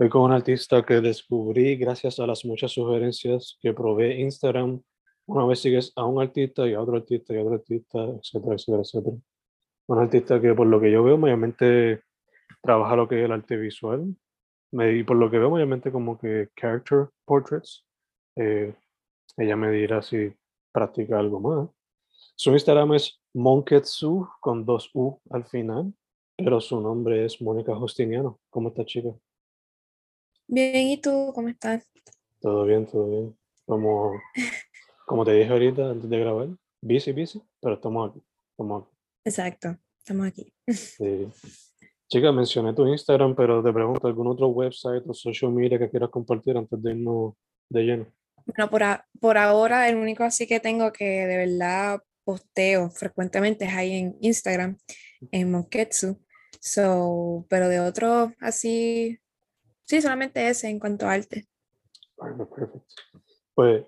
Hoy con un artista que descubrí gracias a las muchas sugerencias que provee Instagram. Una vez sigues a un artista y a otro artista y a otro artista, etcétera, etcétera, etcétera. Un artista que por lo que yo veo mayormente trabaja lo que es el arte visual. Me- Y por lo que veo mayormente como que character portraits. Eh, ella me dirá si practica algo más. Su Instagram es Monketsu con dos U al final, pero su nombre es Mónica Justiniano. ¿Cómo está, chica? Bien, ¿y tú cómo estás? Todo bien, todo bien. Como, como te dije ahorita antes de grabar, busy, busy, pero estamos aquí. Estamos aquí. Exacto, estamos aquí. Sí. Chica, mencioné tu Instagram, pero te pregunto, ¿algún otro website o social media que quieras compartir antes de irnos de lleno? Bueno, por, a- por ahora el único así que tengo que de verdad posteo frecuentemente es ahí en Instagram, en Monketsu. So, pero de otro así, sí, solamente ese en cuanto a arte. Perfect, perfect. Pues,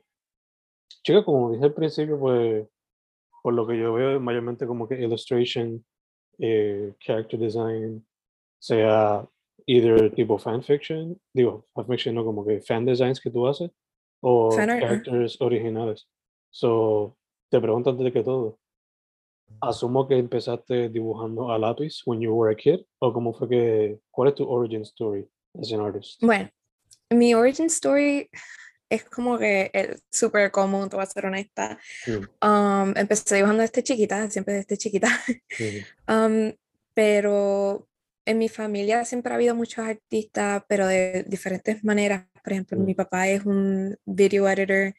chica, como dije al principio, pues, por lo que yo veo, mayormente como que illustration, eh, character design, sea either tipo fanfiction, digo, fanfiction no como que fan designs que tú haces, o characters originales. So, te pregunto antes de que todo, asumo que empezaste dibujando a lápiz when you were a kid, o cómo fue que, cuál es tu origin story? Bueno, mi origin story es como que el súper común, te voy a ser honesta. Mm, Um, empecé dibujando desde chiquita, siempre desde chiquita. Um, pero en mi familia siempre ha habido muchos artistas, pero de diferentes maneras. Por ejemplo, Mm. mi papá es un video editor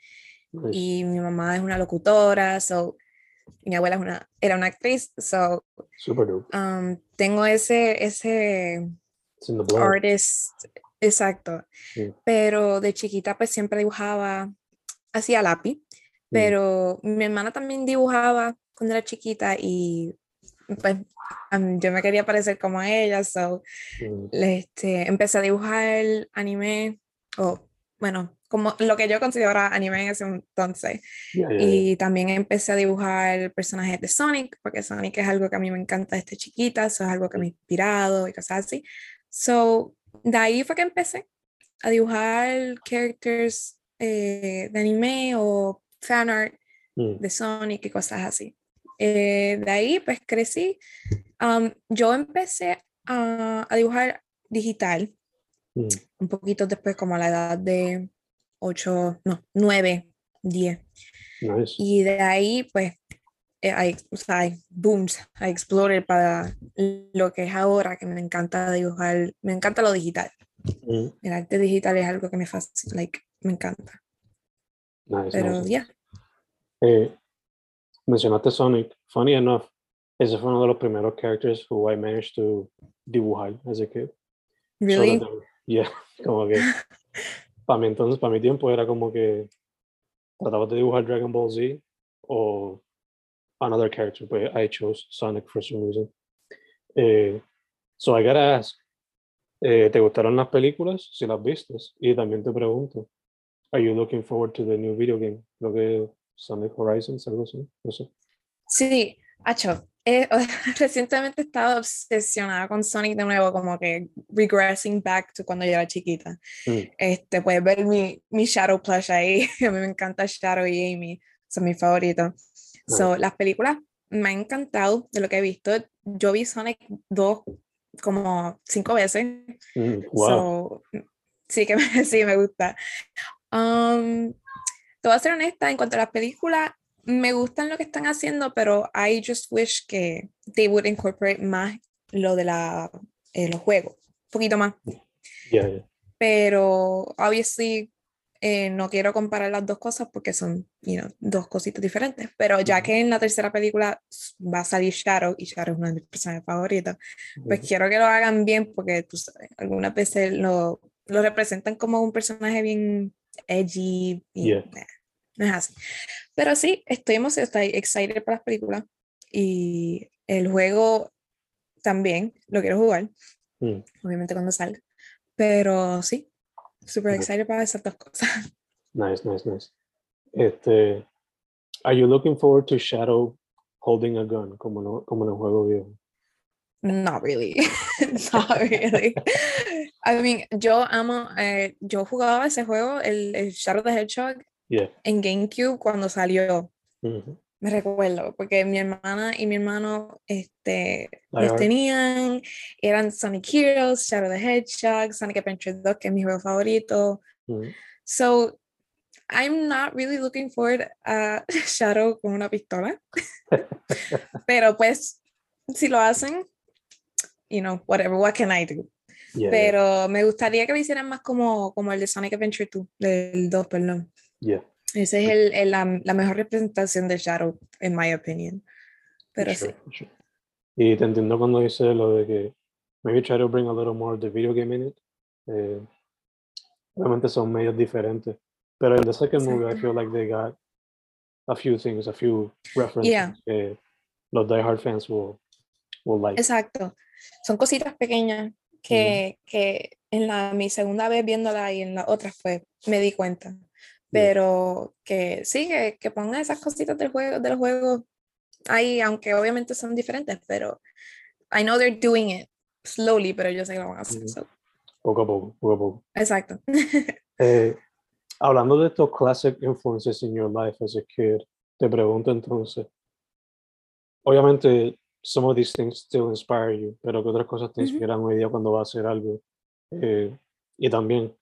y mi mamá es una locutora, so, mi abuela es una, era una actriz, so, Super dope. um, tengo ese, ese Artist, exacto. Sí. Pero de chiquita pues siempre dibujaba, hacía lápiz, pero mi hermana también dibujaba cuando era chiquita y pues yo me quería parecer como a ella, so le- este, empecé a dibujar anime, o bueno, como lo que yo consideraba anime en ese entonces. yeah, yeah, yeah. Y también empecé a dibujar personajes de Sonic, porque Sonic es algo que a mí me encanta desde chiquita, eso es algo que me ha inspirado y cosas así. So, de ahí fue que empecé a dibujar characters eh, de anime o fan art Mm, de Sonic y cosas así. Eh, de ahí pues crecí. Am, yo empecé a, a dibujar digital mm, un poquito después, como a la edad de 8, no, 9, 10. nice. Y de ahí, pues, eh, hay, o sea, hay booms, I explorer para lo que es ahora, que me encanta dibujar, me encanta lo digital. Mm, El arte digital es algo que me fascina, like, me encanta. nice, Pero nice. ya, Eh, mencionaste Sonic. Funny enough, ese fue uno de los primeros characters who I managed to dibujar as a kid. So really, that- yeah, como que para mí entonces, para mi tiempo era como que trataba de dibujar Dragon Ball Z o another character, but I chose Sonic for some reason. Eh, so I gotta ask, eh, ¿te gustaron las películas? Si las viste. Y también te pregunto, are you looking forward to the new video game? Lo que Sonic Horizons, algo así, no sé. Sí, Hacho, eh, recientemente he estado obsesionada con Sonic de nuevo, como que regressing back to cuando yo era chiquita. Mm. Este, puedes ver mi, mi Shadow plush ahí. A mí me encanta Shadow y Amy, son mis favoritos. So, las películas me han encantado de lo que he visto. Yo vi Sonic 2 como cinco veces. Mm, wow. So, sí que me, sí me gusta. Um, te voy a ser honesta, en cuanto a las películas, me gustan lo que están haciendo, pero I just wish que they would incorporate más lo de la, eh, los juegos, un poquito más. Yeah, yeah. Pero, obviously, eh, no quiero comparar las dos cosas porque son, you know, dos cositas diferentes. Pero ya que en la tercera película va a salir Shadow, y Shadow es una de mis personajes favoritos, pues Ujú. quiero que lo hagan bien porque tú sabes, algunas veces lo, lo representan como un personaje bien edgy y Yeah. nah, no es así. Pero sí, estoy emocionada, estoy excited por las películas y el juego también lo quiero jugar, Mm. obviamente cuando salga. Pero sí, super excited para esas dos cosas. Nice, nice, nice. Este, are you looking forward to Shadow holding a gun como, no, como en el juego viejo? Not really. Not really. I mean, yo amo, eh, yo jugaba ese juego, el, el Shadow the Hedgehog, Yeah. en GameCube cuando salió. Me recuerdo, porque mi hermana y mi hermano este, los tenían, eran Sonic Heroes, Shadow the Hedgehog, Sonic Adventure 2, que es mi juego favorito. Ujú. So, I'm not really looking forward a Shadow con una pistola. Pero pues, si lo hacen, you know, whatever, what can I do? Yeah, yeah, Pero me gustaría que lo hicieran más como, como el de Sonic Adventure 2, del 2, perdón. yeah, Ese es el, el- la, la mejor representación de Shadow, en my opinion. for Pero sure, sí. sure. Y te entiendo cuando dice lo de que maybe try to bring a little more of the video game in it. Eh, obviamente son medios diferentes. Pero in the second movie, I feel like they got a few things, a few references Yeah. que los diehard fans will, will like. Exacto. Son cositas pequeñas que, que en la, mi segunda vez viéndola y en la otra fue, me di cuenta. Pero que sí, que, que pongan esas cositas del juego, del juego ahí, aunque obviamente son diferentes, pero I know they're doing it slowly, pero yo sé que lo van a hacer. So, Poco a poco, poco a poco. exacto. Eh, hablando de estos classic influences in your life as a kid, te pregunto entonces, obviamente some of these things still inspire you, pero ¿qué otras cosas te inspiran hoy día cuando vas a hacer algo? Eh, y también,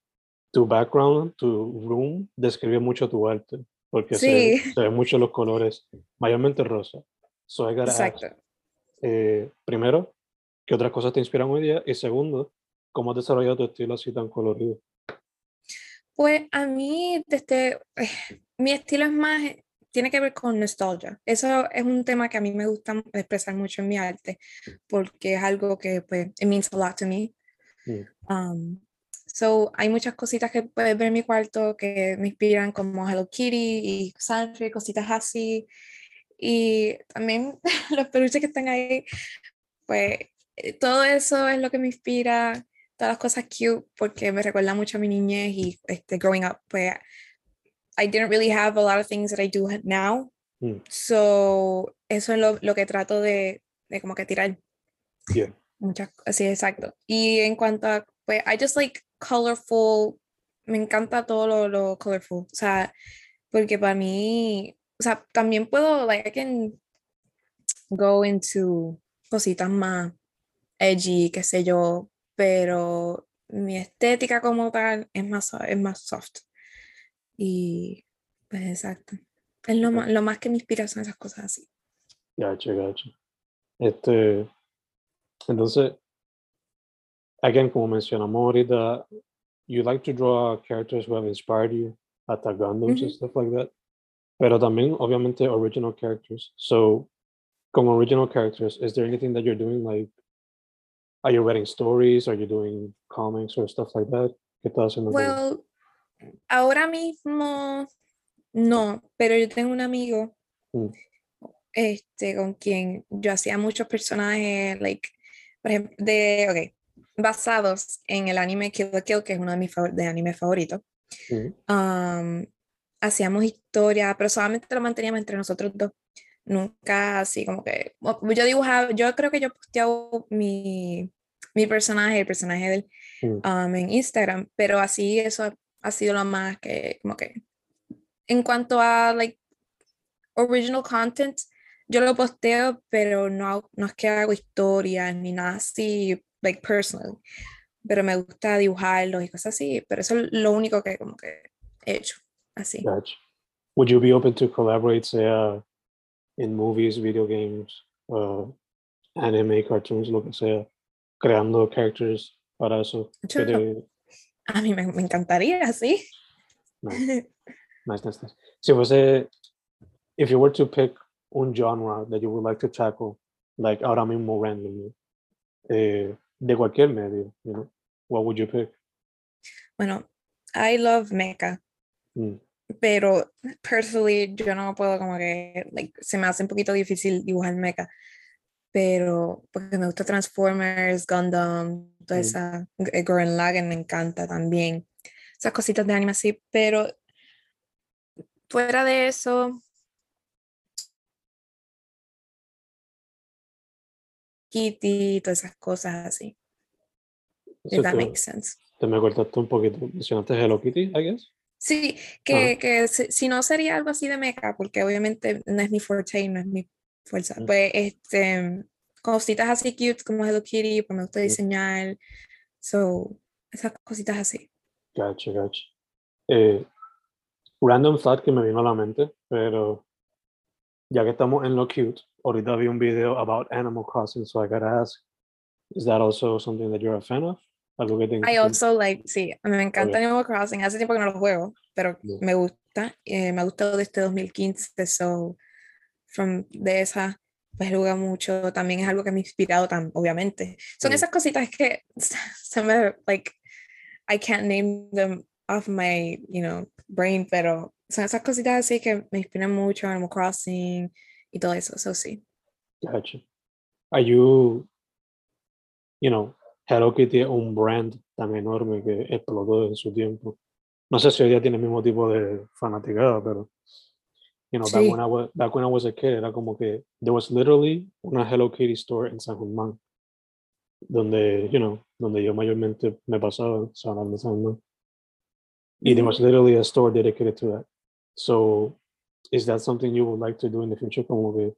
tu background, tu room, describe mucho tu arte, porque se, Sí. se ven mucho los colores, mayormente rosa. So I gotta ask, Exacto. eh, primero, ¿qué otras cosas te inspiran hoy día? Y segundo, ¿cómo has desarrollado tu estilo así tan colorido? Pues a mí, desde, eh, mi estilo es más, tiene que ver con nostalgia. Eso es un tema que a mí me gusta expresar mucho en mi arte, porque es algo que, pues, it means a lot to me. Mm. Um, so, hay muchas cositas que puedes ver en mi cuarto que me inspiran, como Hello Kitty y Sanford, cositas así. Y también los peluches que están ahí, pues, eh, todo eso es lo que me inspira todas las cosas cute porque me recuerda mucho a mi niñez y este, growing up, pues I didn't really have a lot of things that I do now. Mm. So, eso es lo, lo que trato de, de como que tirar. Yeah. Muchas, sí, exacto. Y en cuanto a, pues, I just like colorful, me encanta todo lo, lo colorful, o sea, porque para mí, o sea, también puedo, like, I can go into cositas más edgy, qué sé yo, pero mi estética como tal es más, es más soft. Y, pues, exacto. Es lo, más, lo más que me inspira son esas cosas así. Gacho, gacho. Este, entonces, again, como mencionamos ahorita, you like to draw characters who have inspired you, hasta Gundams and Ujú. stuff like that. Pero también, obviamente, original characters. So, con original characters, is there anything that you're doing? Like, are you writing stories? Are you doing comics or stuff like that? ¿Qué estás haciendo? Well, ahora mismo no, pero yo tengo un amigo Mm. este, con quien yo hacía muchos personajes, like, por ejemplo, de, ok, basados en el anime Kill la Kill, que es uno de mis favor- de anime favoritos. Mm. Um, hacíamos historia, pero solamente lo manteníamos entre nosotros dos. Nunca así como que, yo dibujaba, yo creo que yo posteaba mi, mi personaje, el personaje del, Mm. um, en Instagram, pero así eso ha, ha sido lo más que, como que, en cuanto a, like, original content, yo lo posteo, pero no, no es que hago historias ni nada así, like, personal, pero me gusta dibujarlos y cosas así, pero eso es lo único que como que he hecho, así. Gotcha. Would you be open to collaborate, sea in movies, video games, uh, anime, cartoons, lo que sea, creando characters para eso? te- A mí me, me encantaría, sí. Nice, nice, nice, nice. Si fuese, if you were to pick un genre that you would like to tackle, like ahora mismo randomly, eh, de cualquier medio, you know, what would you pick? Bueno, I love mecha, Mm, pero personally yo no puedo como que, like, se me hace un poquito difícil dibujar mecha, pero porque me gusta Transformers, Gundam, toda Mm. esa, eh, Gurren Lagann me encanta también, esas cositas de anime así, pero fuera de eso, Kitty, todas esas cosas así, eso if that makes sense. te me cortaste un poquito. Mencionaste Hello Kitty, I guess. Sí, que, que si, si no sería algo así de mecha, porque obviamente no es mi forte, no es mi fuerza, Mm. pues este, cositas así cute como Hello Kitty, pues me gusta Mm. diseñar, so, esas cositas así. Gotcha, gotcha. Eh, random thought que me vino a la mente, pero ya que estamos en lo cute, ahorita vi un video about Animal Crossing, so I gotta ask, is that also something that you're a fan of? Algo que te I also like, sí, me encanta Ok. Animal Crossing, hace tiempo que no lo juego, pero Yeah. me gusta, eh, me ha gustado desde 2015, so, from, de esa, pues juega mucho, también es algo que me ha inspirado, tan, obviamente. Son Mm. esas cositas que se me, like, I can't name them off my, you know, brain, pero son esas cositas así que me inspiran mucho, Animal Crossing y todo eso, eso sí. Gotcha. Are you, you know, Hello Kitty es un brand tan enorme que explotó en su tiempo. No sé si hoy día tiene el mismo tipo de fanaticada, pero, you know, back, Sí. when I was, back when I was a kid, era como que there was literally una Hello Kitty store en San Juan, donde, you know, donde yo mayormente me pasaba, San Juan de San Juan. Y there was literally a store dedicated to that. So, is that something you would like to do in the future? Como que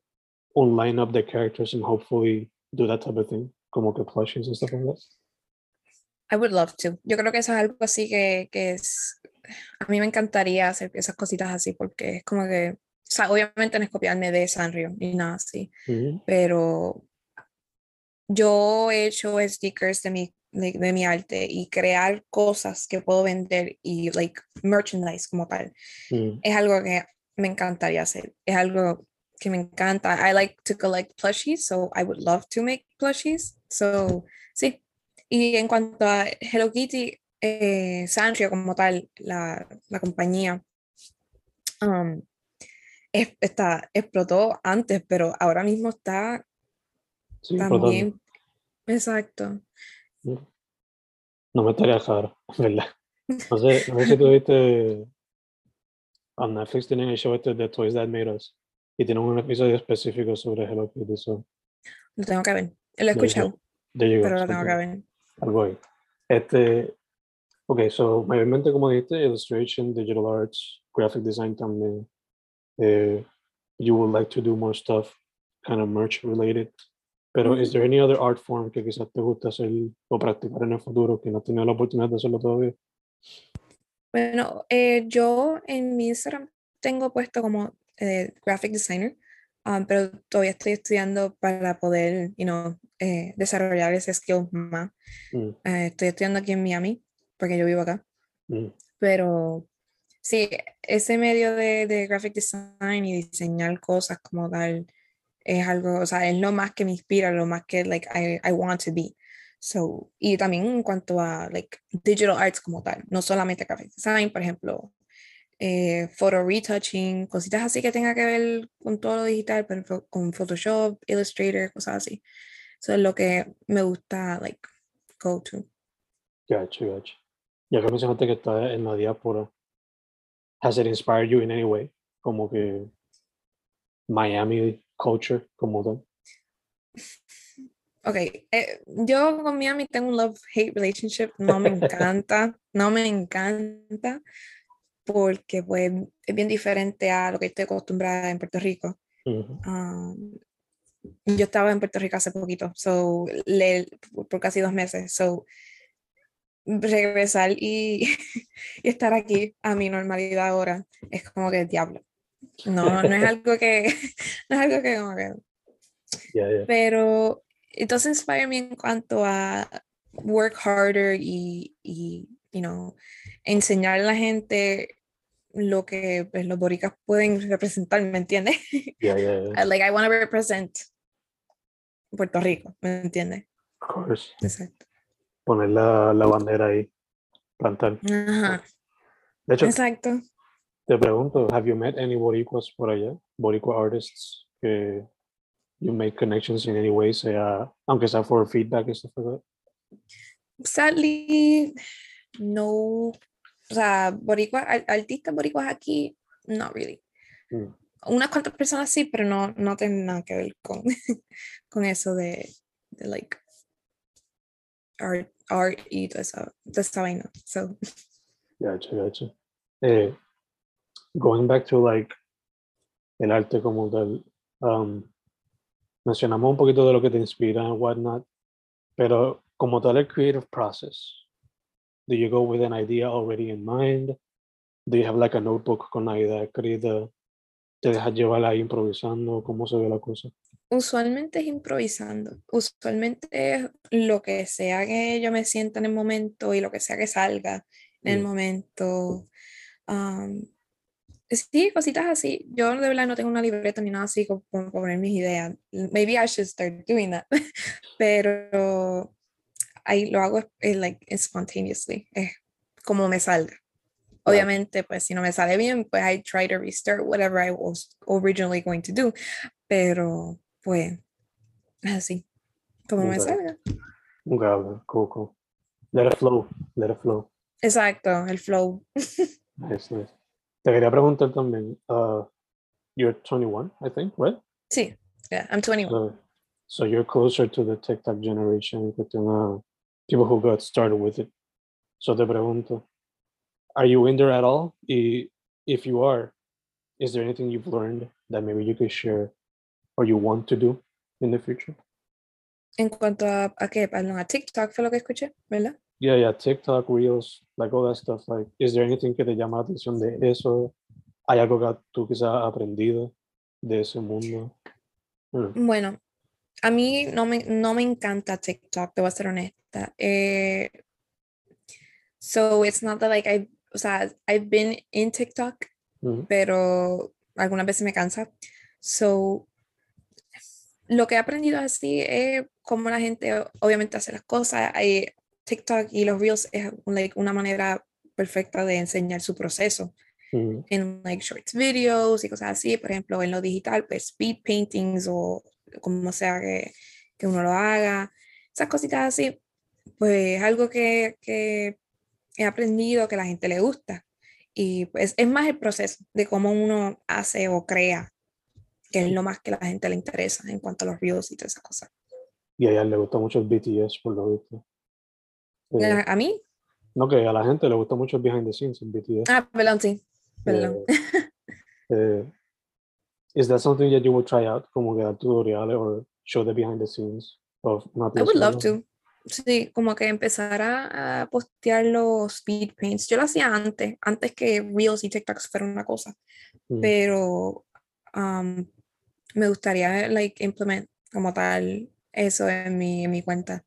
un line up the characters and hopefully do that type of thing, como que plushies and stuff like that. I would love to. Yo creo que eso es algo así que, que es, a mí me encantaría hacer esas cositas así porque es como que, o sea, obviamente no es copiarme de Sanrio ni nada así, Mhm. pero yo he hecho stickers de mi, de, de mi arte y crear cosas que puedo vender y like merchandise como tal. Mm, es algo que me encantaría hacer. Es algo que me encanta. I like to collect plushies, so I would love to make plushies. So, sí. Y en cuanto a Hello Kitty, eh, Sanrio como tal, la, la compañía, um, es- está, explotó antes, pero ahora mismo está Sí, explotando. también. Exacto. No me estaría raro, ¿verdad? No sé, no sé si tú viste. On Netflix tienen el show este de Toys That Made Us. Y tienen un episodio específico sobre Hello Kitty. So, Lo tengo que ver. Lo he escuchado, pero lo tengo que ver. algo ahí. Este, ok, so, mayormente como dijiste, illustration, digital arts, graphic design también. Eh, you would like to do more stuff, kind of merch related. Pero, is there any other art form que quizás te gusta hacer o practicar en el futuro que no has tenido la oportunidad de hacerlo todavía? Bueno, eh, yo en mi Instagram tengo puesto como eh, graphic designer, um, pero todavía estoy estudiando para poder, you know, eh, desarrollar ese skill más. Mm, Eh, estoy estudiando aquí en Miami, porque yo vivo acá, mm, pero sí, ese medio de, de graphic design y diseñar cosas como tal es algo, o sea, es lo más que me inspira, lo más que, like, I, I want to be. So, y también en cuanto a, like, digital arts como tal, no solamente graphic design, por ejemplo, eh, photo retouching, cositas así que tenga que ver con todo lo digital, ejemplo, con Photoshop, Illustrator, cosas así. Eso es lo que me gusta, like, go to. Gotcha, gotcha. Ya que mencionaste que estás en la diáspora, has it inspired you in any way? Como que Miami culture como tal. Ok, eh, yo con Miami tengo un love-hate relationship, no me encanta, no me encanta, porque pues es bien diferente a lo que estoy acostumbrada en Puerto Rico. Um, yo estaba en Puerto Rico hace poquito, so, le- por casi dos meses, so, regresar y, y estar aquí a mi normalidad ahora es como que diablo. No, no es algo que, no es algo que como que Yeah, yeah. pero entonces inspire me en cuanto a work harder y, y you know, enseñar a la gente lo que pues, los boricas pueden representar, ¿me entiendes? Yeah, yeah, yeah. like I want to represent Puerto Rico, ¿me entiendes? Of course. Exacto. Poner la, la bandera ahí, plantar. Ajá, De hecho, exacto. Te pregunto, have you met any boricuas por allá? Boricua artists que you make connections in any way, sea, aunque sea for feedback and stuff like that? Sadly, no, o sea, boricua, ar- artistas boricuas aquí, not really. Mm. unas cuantas personas sí, pero no, no tienen nada que ver con, con eso de, de like art, art y toda esa, toda esa vaina. So, Gotcha, gotcha. Eh, going back to like el arte como tal, um, mencionamos un poquito de lo que te inspira and whatnot, pero como tal el creative process, do you go with an idea already in mind? Do you have like a notebook con la idea escrita? ¿Te dejas llevar ahí improvisando? ¿Cómo se ve la cosa? usualmente es improvisando. Usualmente es lo que sea que yo me sienta en el momento y lo que sea que salga en el Mm. momento. Um, sí, cositas así. Yo de verdad no tengo una libreta ni nada así como poner mis ideas. Maybe I should start doing that. Pero ahí lo hago eh, like spontaneously, es como me salga. Obviamente, pues si no me sale bien, pues I try to restart whatever I was originally going to do. Pero pues así, como me salga. Okay, cool, cool. Let it flow, let it flow. Exacto, el flow. Nice, nice. Te quería preguntar también, uh, you're 21, I think, right? Sí, yeah, I'm 21. So, so you're closer to the TikTok generation, people who got started with it. So te pregunto, are you in there at all? Y if you are, is there anything you've learned that maybe you could share or you want to do in the future? En cuanto a, a qué, perdón, a TikTok fue lo que escuché, ¿verdad? Yeah, yeah, TikTok, Reels, like all that stuff. Like, is there anything que te llama la atención de eso? ¿Hay algo que tú quizás has aprendido de ese mundo? Mm, Bueno, a mí no me, no me encanta TikTok, te voy a ser honesta. Eh, so it's not that like I, o sea, I've been in TikTok, mm, pero algunas veces me cansa. So, lo que he aprendido así es cómo la gente obviamente hace las cosas. Eh, TikTok y los Reels es like, una manera perfecta de enseñar su proceso mm, en like shorts videos y cosas así. Por ejemplo, en lo digital, pues speed paintings o como sea que, que uno lo haga. Esas cositas así, pues es algo que, que he aprendido que a la gente le gusta. Y pues es más el proceso de cómo uno hace o crea, que es lo más que a la gente le interesa en cuanto a los reels y todas esas cosas. Y a ella le gusta mucho el BTS, por lo visto. Eh, A mí, no, que a la gente le gusta mucho el behind the scenes en BTS. ah, perdón, sí, perdón. Eh, eh, is that something that you would try out? Como que dar tutoriales or show the behind the scenes of not I would love to. Sí, como que empezar a, postear los speed paints. Yo lo hacía antes, antes que Reels y TikToks fueran una cosa, Mm. pero um, me gustaría like implement como tal eso en mi, en mi cuenta.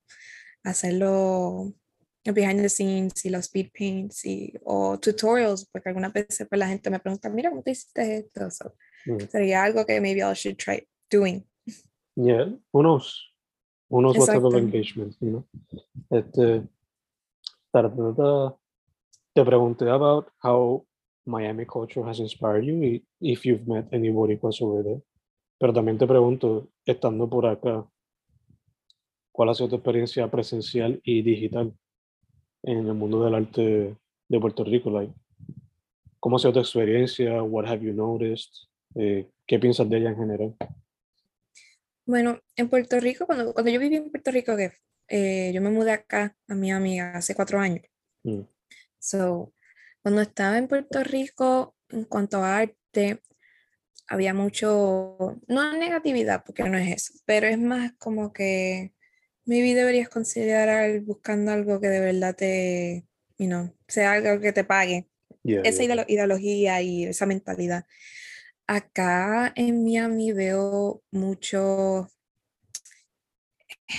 Hacerlo behind the scenes y los speed paints y, o tutorials, porque algunas veces pues, la gente me pregunta, mira, ¿cómo te hiciste esto? So, Mm. sería algo que maybe I should try doing. Yeah, who knows? Who knows what type of Exacto. engagement, you know? Este, te pregunté about how Miami culture has inspired you y if you've met over there. Pero también te pregunto, estando por acá, ¿cuál ha sido tu experiencia presencial y digital en el mundo del arte de Puerto Rico? Like, ¿Cómo ha sido tu experiencia? What have you noticed? Eh, ¿Qué piensas de ella en general? Bueno, en Puerto Rico, cuando, cuando yo viví en Puerto Rico, que eh, yo me mudé acá a mi amiga hace cuatro años. Mm. So, cuando estaba en Puerto Rico, en cuanto a arte, había mucho, no negatividad, porque no es eso, pero es más como que maybe deberías considerar buscando algo que de verdad te, you know, sea algo que te pague. Yeah, Esa yeah. ideolo- ideología y esa mentalidad. Acá en Miami veo mucho.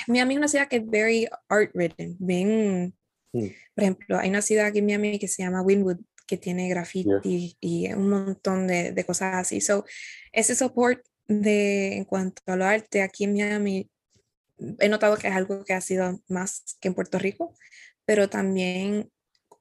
Miami es una ciudad que es very art ridden, bien, Mm. por ejemplo, hay una ciudad aquí en Miami que se llama Wynwood, que tiene graffiti y un montón de, de cosas así. So, ese support de, en cuanto a lo arte aquí en Miami, he notado que es algo que ha sido más que en Puerto Rico, pero también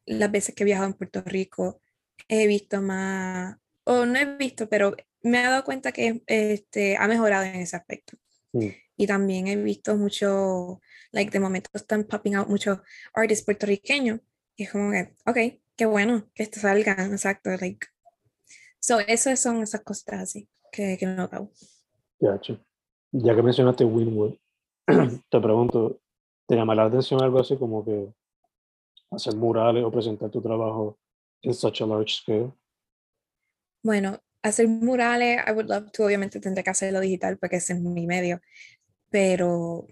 las veces que he viajado en Puerto Rico he visto más, o no he visto, pero me he dado cuenta que este, ha mejorado en ese aspecto. Mm. Y también he visto mucho, like de momento están popping out muchos artists puertorriqueños. Y es como que, ok, qué bueno que esto salgan, exacto. Like. So, esas son esas cositas así que, que he notado. Gotcha. Ya que mencionaste Winwood, te pregunto, ¿te llama la atención algo así como que hacer murales o presentar tu trabajo en such a large scale? Bueno, hacer murales, I would love to, obviamente tendré que hacerlo digital porque ese es mi medio, pero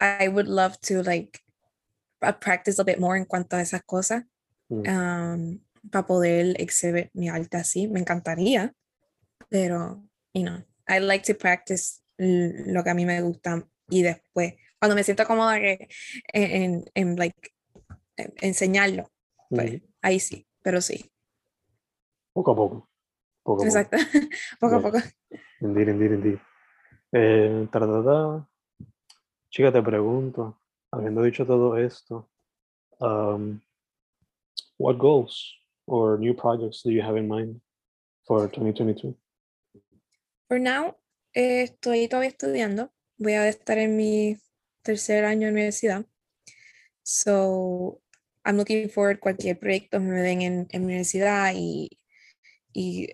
I would love to like practice a bit more en cuanto a esas cosas Mm. um, para poder exhibir mi arte así. Me encantaría, pero, you know, I like to practice lo que a mí me gusta y después, cuando me siento cómoda que, en, en, like, en- enseñarlo, pues Ujú. ahí sí, pero sí, Poco a poco. Poco a poco. exacto, poco a poco. Indeed, indeed, indeed. Eh. Chica, te pregunto, habiendo dicho todo esto, um, what goals or new projects do you have in mind for 2022? For now, eh, estoy todavía estudiando. Voy a estar en mi tercer año de universidad. So, I'm looking forward cualquier proyecto que me den en, en mi universidad y, y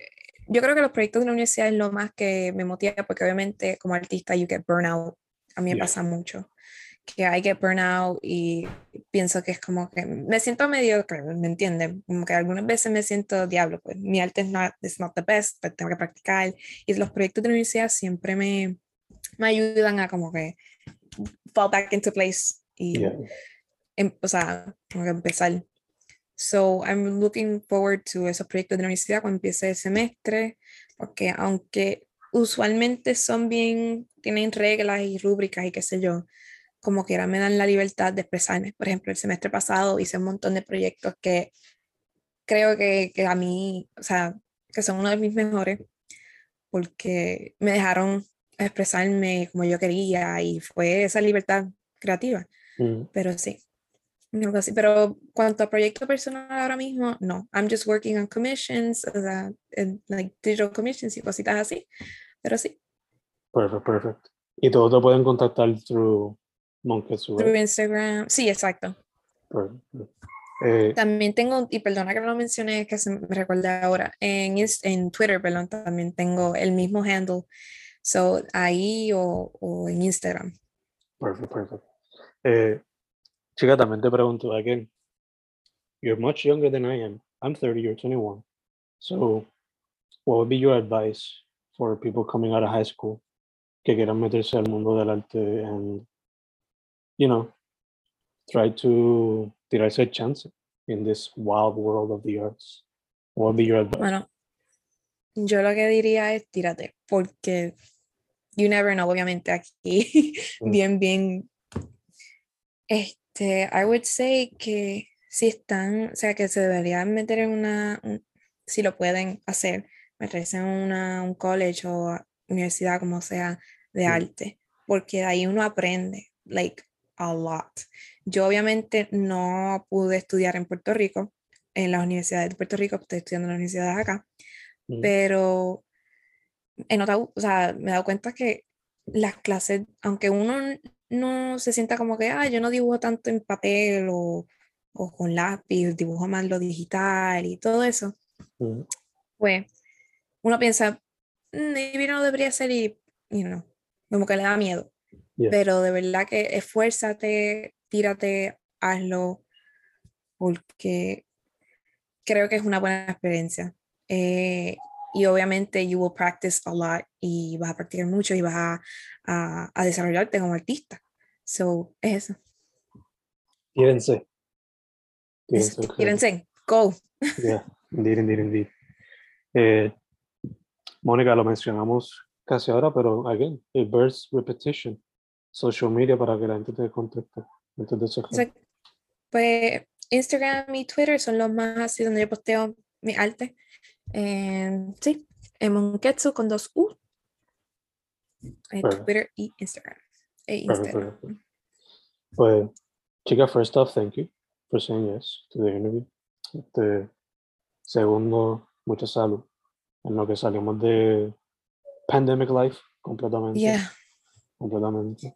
yo creo que los proyectos de la universidad es lo más que me motiva porque obviamente como artista you get burnout. A mí me Yeah. pasa mucho que I get burnout y pienso que es como que me siento mediocre, ¿me entienden? Como que algunas veces me siento diablo, pues mi arte es not, it's not the best, pero tengo que practicar y los proyectos de la universidad siempre me, me ayudan a como que fall back into place y Yeah. em- o sea, como que empezar. So I'm looking forward to esos proyectos de la universidad cuando empiece el semestre, porque aunque usualmente son bien, tienen reglas y rúbricas y qué sé yo, como quiera me dan la libertad de expresarme. Por ejemplo, el semestre pasado hice un montón de proyectos que creo que, que a mí, o sea, que son uno de mis mejores, porque me dejaron expresarme como yo quería y fue esa libertad creativa. Mm. Pero sí. Pero cuanto a proyecto personal ahora mismo, no. I'm just working on commissions, o sea, en, like digital commissions y cositas así. Pero sí, Perfect, perfect. Y todos te pueden contactar through Monketsu, through? Instagram. Sí, exacto. Perfect, perfect. Eh, También tengo, y perdona que no lo mencioné, que se me recuerda ahora, en, en Twitter, perdón, también tengo el mismo handle. So, ahí o, o en Instagram. Perfect, perfect. Eh, chica, también te pregunto, again, you're much younger than I am. I'm 30, you're 21. So, what would be your advice for people coming out of high school que quieran meterse al mundo del arte and, you know, try to tirarse el chance in this wild world of the arts? What would be your advice? Bueno, yo lo que diría es tírate, porque you never know, obviamente aquí, Mm. bien, bien, este, I would say que si están, o sea, que se deberían meter en una, un- si lo pueden hacer, meterse en una, un college o universidad, como sea, de Mm. arte, porque de ahí uno aprende, like, a lot. Yo obviamente no pude estudiar en Puerto Rico, en las universidades de Puerto Rico, estoy estudiando en las universidades acá, Mm. pero he notado, o sea, me he dado cuenta que las clases, aunque uno no se sienta como que, ah, yo no dibujo tanto en papel o, o con lápiz, dibujo más lo digital y todo eso, Mm. pues uno piensa, "Mm, maybe no debería ser y, you know, como que le da miedo. Yeah. Pero de verdad que esfuérzate, tírate, hazlo, porque creo que es una buena experiencia. Eh, y obviamente you will practice a lot y vas a practicar mucho y vas a, a, a desarrollarte como artista. So, es eso. Tírense. Tírense, go. Yeah, indeed, indeed, indeed. Eh, Mónica, lo mencionamos casi ahora, pero again, it bears repetition. Social media para que la gente te contacte. Antes de cerrar. O sea, pues Instagram y Twitter son los más así donde yo posteo mi arte. Eh, sí, en Monketsu con dos U. Perfect. Twitter y Instagram. E Instagram. perfect. Pues, chica, first off, thank you for saying yes to the interview. Este, segundo, mucha salud. En lo que salimos de pandemic life completamente. Yeah, completamente.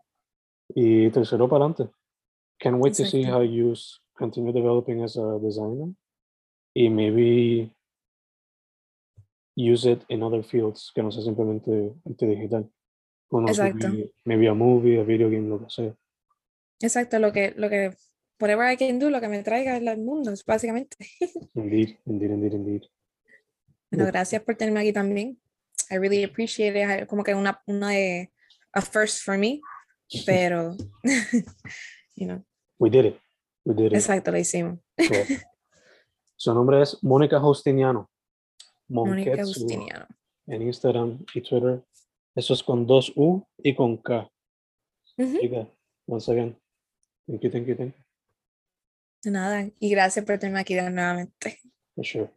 Y tercero, para adelante. Can't wait to see how you continue developing as a designer. Y maybe use it in other fields que no sea simplemente arte digital. Knows, Exacto. Maybe, maybe a movie, a video game, lo que sea. exacto. Lo que, lo que, whatever I can do, lo que me traiga al mundo, es básicamente. Indeed, indeed, indeed, indeed. Bueno, Yeah. gracias por tenerme aquí también. I really appreciate it. Como que una, una de, a first for me, pero, you know, We did it. We did it. exacto, lo hicimos. Su nombre es Mónica Justiniano. Mónica Monketsu Justiniano. en Instagram y Twitter. Eso es con dos U y con K. Once again, thank you, thank you, thank you. De nada. Y gracias por tenerme aquí de nuevamente. For sure.